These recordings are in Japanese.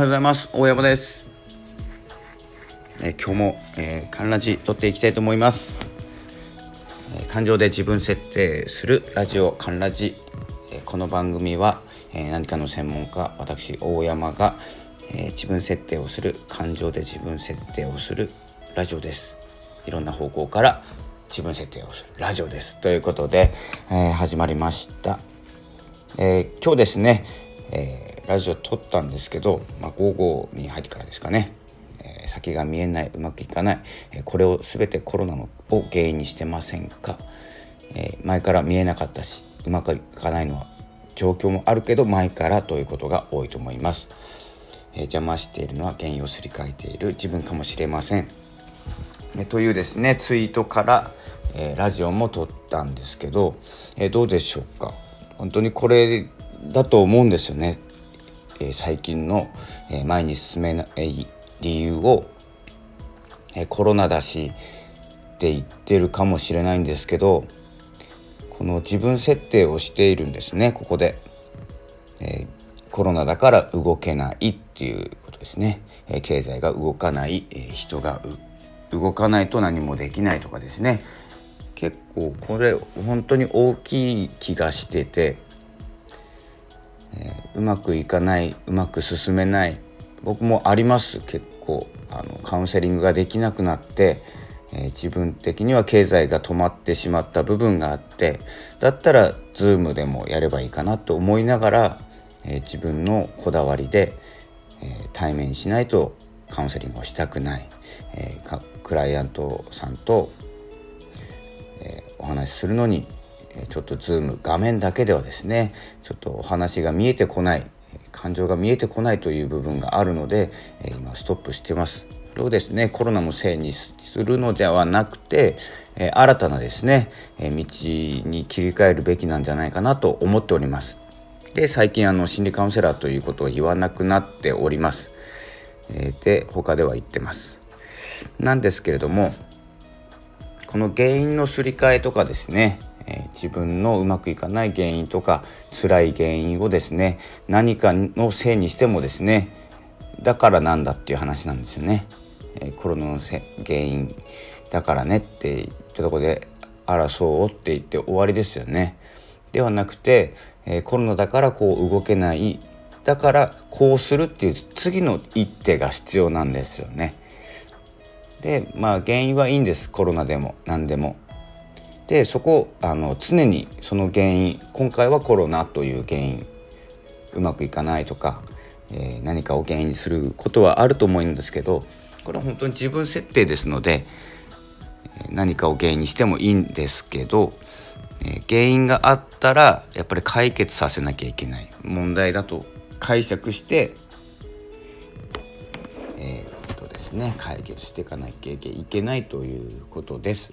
はようございます。大山です、え今日も、えー、ラジ撮っていきたいと思います、えー、感情で自分設定するラジオカンラジ、えー、この番組は、えー、何かの専門家私大山が、えー、自分設定をする感情で自分設定をするラジオです。いろんな方向から自分設定をするラジオです。ということで、えー、始まりました、えー、今日ですね、えーラジオ撮ったんですけど、まあ、午後に入ってからですかね、えー、先が見えないうまくいかない、えー、これを全てコロナのを原因にしてませんか、えー、前から見えなかったしうまくいかないのは状況もあるけど前からということが多いと思います、え邪魔しているのは原因をすり替えている自分かもしれません、えというですねツイートから、えラジオも撮ったんですけど、えどうでしょうか。本当にこれだと思うんですよね。え最近の、え前に進めない理由を、えコロナだしって言ってるかもしれないんですけどこの自分設定をしているんですねここで、えコロナだから動けないっていうことですね、え経済が動かない、え人が動かないと何もできないとかですね。結構これ本当に大きい気がしててうまくいかないうまく進めない僕もあります。結構あのカウンセリングができなくなって、えー、自分的には経済が止まってしまった部分があってだったら Zoom でもやればいいかなと思いながら、えー、自分のこだわりで、え対面しないとカウンセリングをしたくない、えクライアントさんと、えお話しするのにちょっと Zoom 画面だけではですねちょっとお話が見えてこない感情が見えてこないという部分があるので今ストップしてます。これをですねコロナのせいにするのではなくて新たなですね道に切り替えるべきなんじゃないかなと思っております。で最近あの心理カウンセラーということを言わなくなっております。で他では言ってます。なんですけれどもこの原因のすり替えとかですねえ、自分のうまくいかない原因とか辛い原因をですね何かのせいにしてもですねだからなんだっていう話なんですよね。え、コロナの原因だからねって言ったとこで争うって言って終わりですよね。ではなくて、え、コロナだからこう動けないだからこうするっていう次の一手が必要なんですよね。でまあ原因はいいんですコロナでも何でも。でそこあの常にその原因今回はコロナという原因うまくいかないとか、えー、何かを原因にすることはあると思うんですけどこれは本当に自分設定ですので何かを原因にしてもいいんですけど、えー、原因があったらやっぱり解決させなきゃいけない問題だと解釈してえー、っとですね解決していかなきゃいけないということです。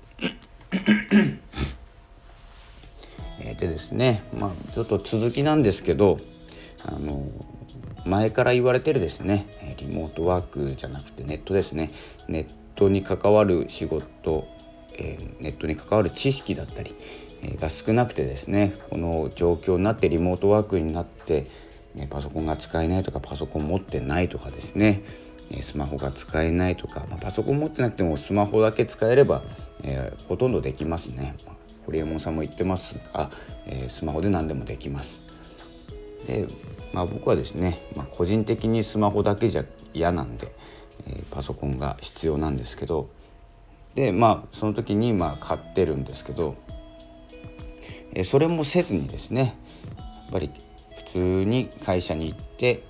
えでですねまあちょっと続きなんですけどあの前から言われてるですねリモートワークじゃなくてネットですね。ネットに関わる仕事、えー、ネットに関わる知識だったり、えー、が少なくてですねこの状況になってリモートワークになって、ね、パソコンが使えないとかパソコン持ってないとかですね。スマホが使えないとか、まあ、パソコン持ってなくてもスマホだけ使えれば、えー、ほとんどできますね。堀江門さんも言ってますが、えー、スマホで何でもできます。で、まあ、僕はですね、まあ、個人的にスマホだけじゃ嫌なんで、えー、パソコンが必要なんですけどでまあその時にまあ買ってるんですけど、え、それもせずにですねやっぱり普通に会社に行って、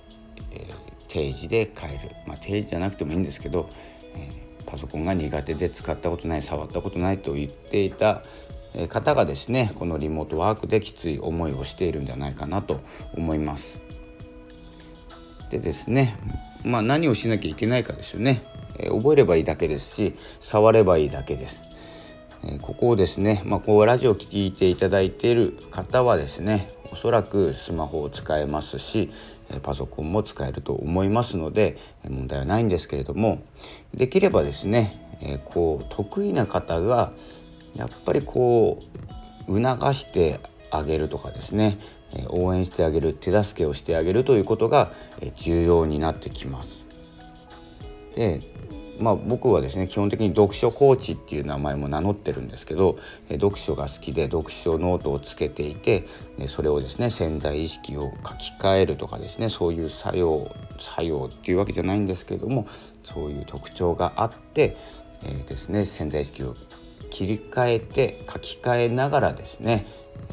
えー、定時で買える、まあ、定時じゃなくてもいいんですけど、えー、パソコンが苦手で使ったことない触ったことないと言っていた方がですねこのリモートワークできつい思いをしているんじゃないかなと思います。でですねまあ何をしなきゃいけないかですよね、えー、覚えればいいだけですし触ればいいだけです。え、ここをですね、まあ、こうラジオを聴いていただいている方はですねおそらくスマホを使えますしパソコンも使えると思いますので問題はないんですけれどもできればですねこう得意な方がやっぱりこう促してあげるとかですね応援してあげる手助けをしてあげるということが重要になってきます。でまあ、僕はですね基本的に読書コーチっていう名前も名乗ってるんですけど読書が好きで読書ノートをつけていてそれをですね潜在意識を書き換えるとかですねそういう作用作用っていうわけじゃないんですけどもそういう特徴があって、えー、ですね潜在意識を切り替えて書き換えながらですね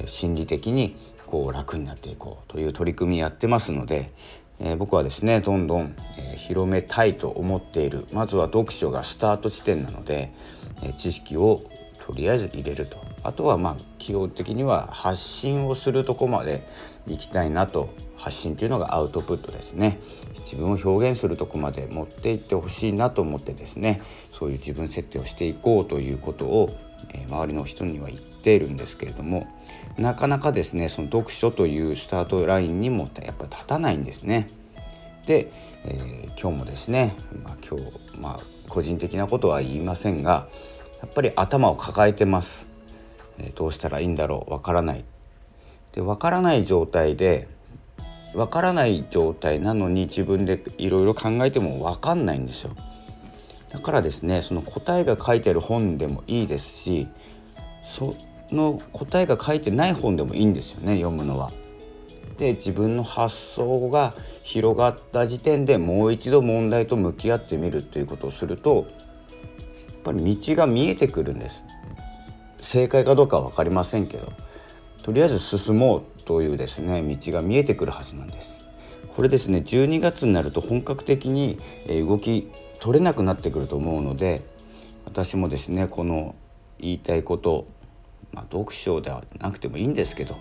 心理的にこう楽になっていこうという取り組みやってますので、えー、僕はですねどんどん、えー、広めたいと思っている。まずは読書がスタート地点なので、え、知識をとりあえず入れると。あとはまあ基本的には発信をするとこまで行きたいなと。発信というのがアウトプットですね。自分を表現するとこまで持っていってほしいなと思ってですねそういう自分設定をしていこうということを、え周りの人には言ってているんですけれどもなかなかですねその読書というスタートラインにもやっぱ立たないんですね。で、えー、今日もですね、まあ、今日まあ個人的なことは言いませんがやっぱり頭を抱えてます。えー、どうしたらいいんだろうわからない。でわからない状態でわからない状態なのに自分でいろいろ考えてもわかんないんですよ。だからですねその答えが書いてある本でもいいですしその答えが書いてない本でもいいんですよね読むのは。で自分の発想が広がった時点でもう一度問題と向き合ってみるということをするとやっぱり道が見えてくるんです。正解かどうかは分かりませんけどとりあえず進もうというですね道が見えてくるはずなんです。これですね12月になると本格的に動き取れなくなってくると思うので私もですねこの言いたいことまあ、読書ではなくてもいいんですけど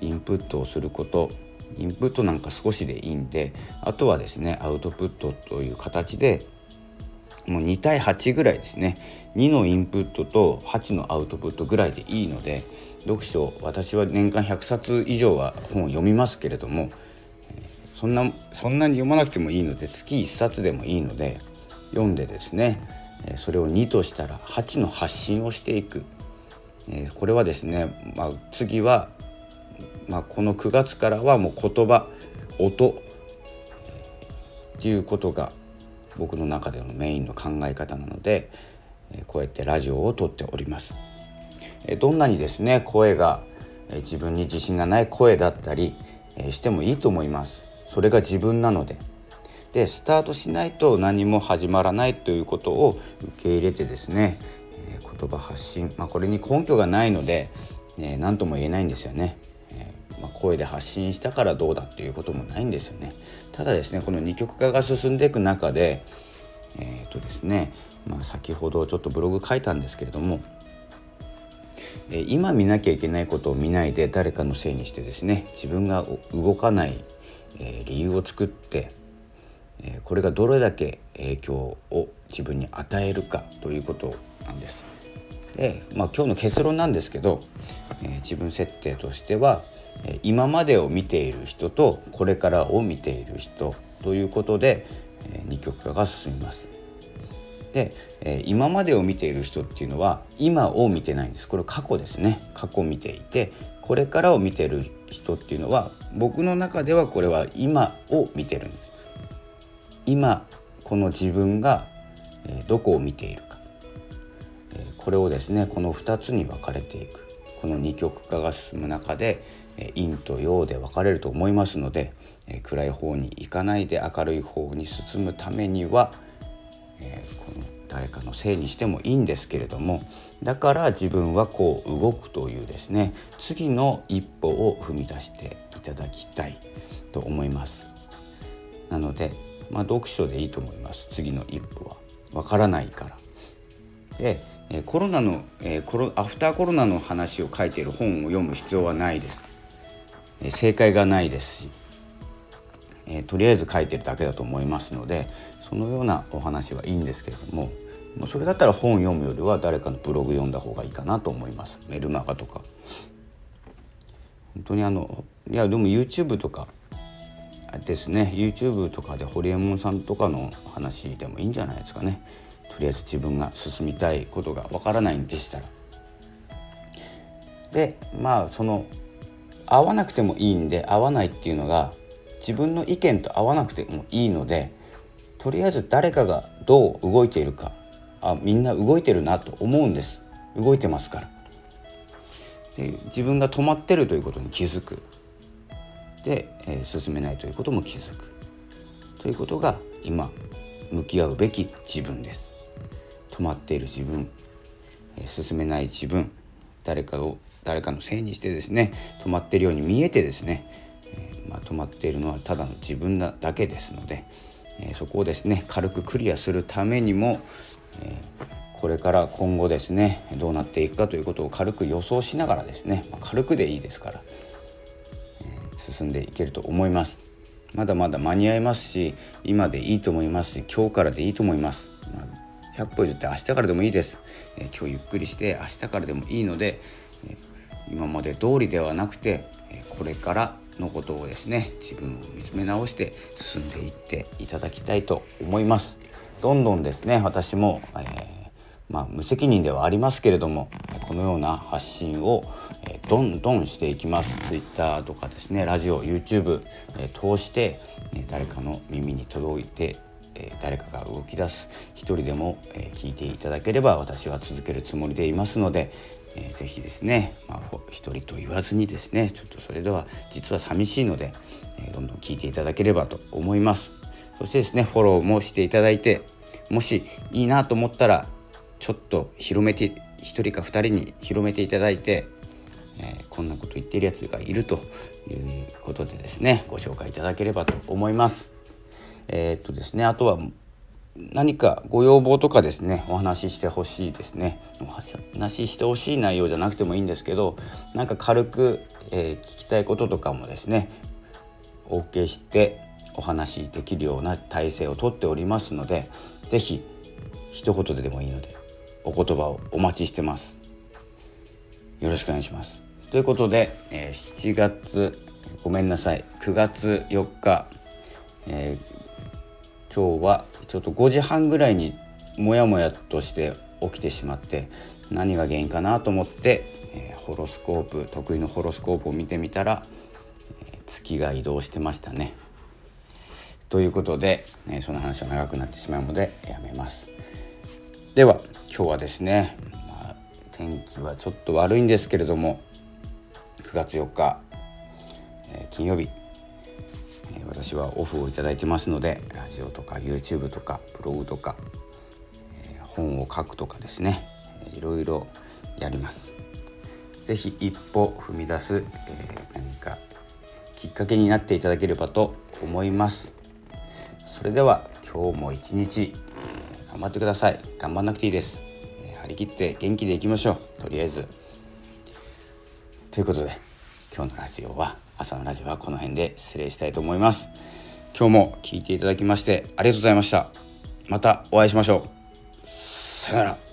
インプットをすることインプットなんか少しでいいんであとはですねアウトプットという形でもう2対8ぐらいですね。2のインプットと8のアウトプットぐらいでいいので読書私は年間100冊以上は本を読みますけれどもそんなそんなに読まなくてもいいので月1冊でもいいので読んでですねそれを2としたら8の発信をしていく。えー、これはですね、まあ、次は、まあ、この9月からはもう言葉音、えー、っていうことが僕の中でのメインの考え方なので、えー、こうやってラジオを撮っております。えー、どんなにですね声が、えー、自分に自信がない声だったり、えー、してもいいと思います。それが自分なので。でスタートしないと何も始まらないということを受け入れてですね、言葉発信、まあ、これに根拠がないので、えー、何とも言えないんですよね。えー、まあ、声で発信したからどうだっていうこともないんですよね。ただですねこの二極化が進んでいく中でえっ、とですね、まあ、先ほどちょっとブログ書いたんですけれどもえ今見なきゃいけないことを見ないで誰かのせいにしてですね自分が動かない、え理由を作って、えこれがどれだけ影響を自分に与えるかということなんです。で、まあ、今日の結論なんですけど、えー、自分設定としては、今までを見ている人とこれからを見ている人ということで、えー、二極化が進みます。で、えー、今までを見ている人っていうのは今を見てないんです。これ過去ですね。過去を見ていてこれからを見てる人っていうのは僕の中ではこれは今を見てるんです。今この自分が、えどこを見ているこれをですねこの2つに分かれていく。この二極化が進む中で陰と陽で分かれると思いますので暗い方に行かないで明るい方に進むためにはこの誰かのせいにしてもいいんですけれどもだから自分はこう動くというですね次の一歩を踏み出していただきたいと思います。なのでまあ読書でいいと思います。次の一歩は。わからないから。でコロナの、コロアフターコロナの話を書いている本を読む必要はないです、正解がないですし、えとりあえず書いてるだけだと思いますのでそのようなお話はいいんですけれどもそれだったら本読むよりは誰かのブログ読んだ方がいいかなと思います。メルマガとか。本当にあのいやでも YouTube とかですね。YouTube とかでホリエモンさんとかの話でもいいんじゃないですかね。とりあえず自分が進みたいことがわからないんでしたら。でまあその合わなくてもいいんで合わないっていうのが自分の意見と合わなくてもいいのでとりあえず誰かがどう動いているかあみんな動いてるなと思うんです。動いてますから。で自分が止まってるということに気づく。で、えー、進めないということも気づく。ということが今向き合うべき自分です。止まっている自分、えー、進めない自分誰かを誰かのせいにしてですね止まっているように見えてですね、えー、まあ、止まっているのはただの自分だけですので、えそこをですね軽くクリアするためにも、えこれから今後ですねどうなっていくかということを軽く予想しながらですね、まあ、軽くでいいですから、え進んでいけると思います。まだまだ間に合いますし今でいいと思いますし今日からでいいと思います、まあ、100歩譲って明日からでもいいです、え今日ゆっくりして明日からでもいいので、え今まで通りではなくて、えこれからのことをですね自分を見つめ直して進んでいっていただきたいと思います。どんどんですね私も、えーまあ、無責任ではありますけれどもこのような発信を、えー、どんどんしていきます。Twitter とかですねラジオ YouTube、えー、通して、ね、誰かの耳に届いて、えー、誰かが動き出す一人でも、え聞いていただければ私は続けるつもりでいますので、えー、ぜひですね、まあ、一人と言わずにですねちょっとそれでは実は寂しいので、えどんどん聞いていただければと思いますそしてですねフォローもしていただいてもしいいなと思ったらちょっと広めて1人か2人に広めていただいて、えー、こんなこと言ってるやつがいるということでですねご紹介いただければと思います。えー、っとですねあとは何かご要望とかですねお話ししてほしいですね。お話ししてほしい内容じゃなくてもいいんですけどなんか軽く、えー、聞きたいこととかもですねお受けしてお話しできるような体制をとっておりますので是非一言ででもいいのでお言葉をお待ちしてます。よろしくお願いします。ということで、えー、7月ごめんなさい9月4日、えー、今日はちょっと5時半ぐらいにモヤモヤとして起きてしまって何が原因かなと思って、えー、ホロスコープ得意のホロスコープを見てみたら、えー、月が移動してましたね。ということで、えー、その話は長くなってしまうのでやめます。では今日はですね、まあ、天気はちょっと悪いんですけれども9月4日、え、金曜日、私はオフをいただいてますのでラジオとか YouTube とかブログとか、え、本を書くとかですね、いろいろやります。是非一歩踏み出す、えー、何かきっかけになっていただければと思います。それでは今日も一日え頑張ってください頑張んなくていいです、え、張り切って元気でいきましょうとりあえずということで今日のラジオは朝のラジオはこの辺で失礼したいと思います。今日も聞いていただきましてありがとうございました。またお会いしましょう。さよなら。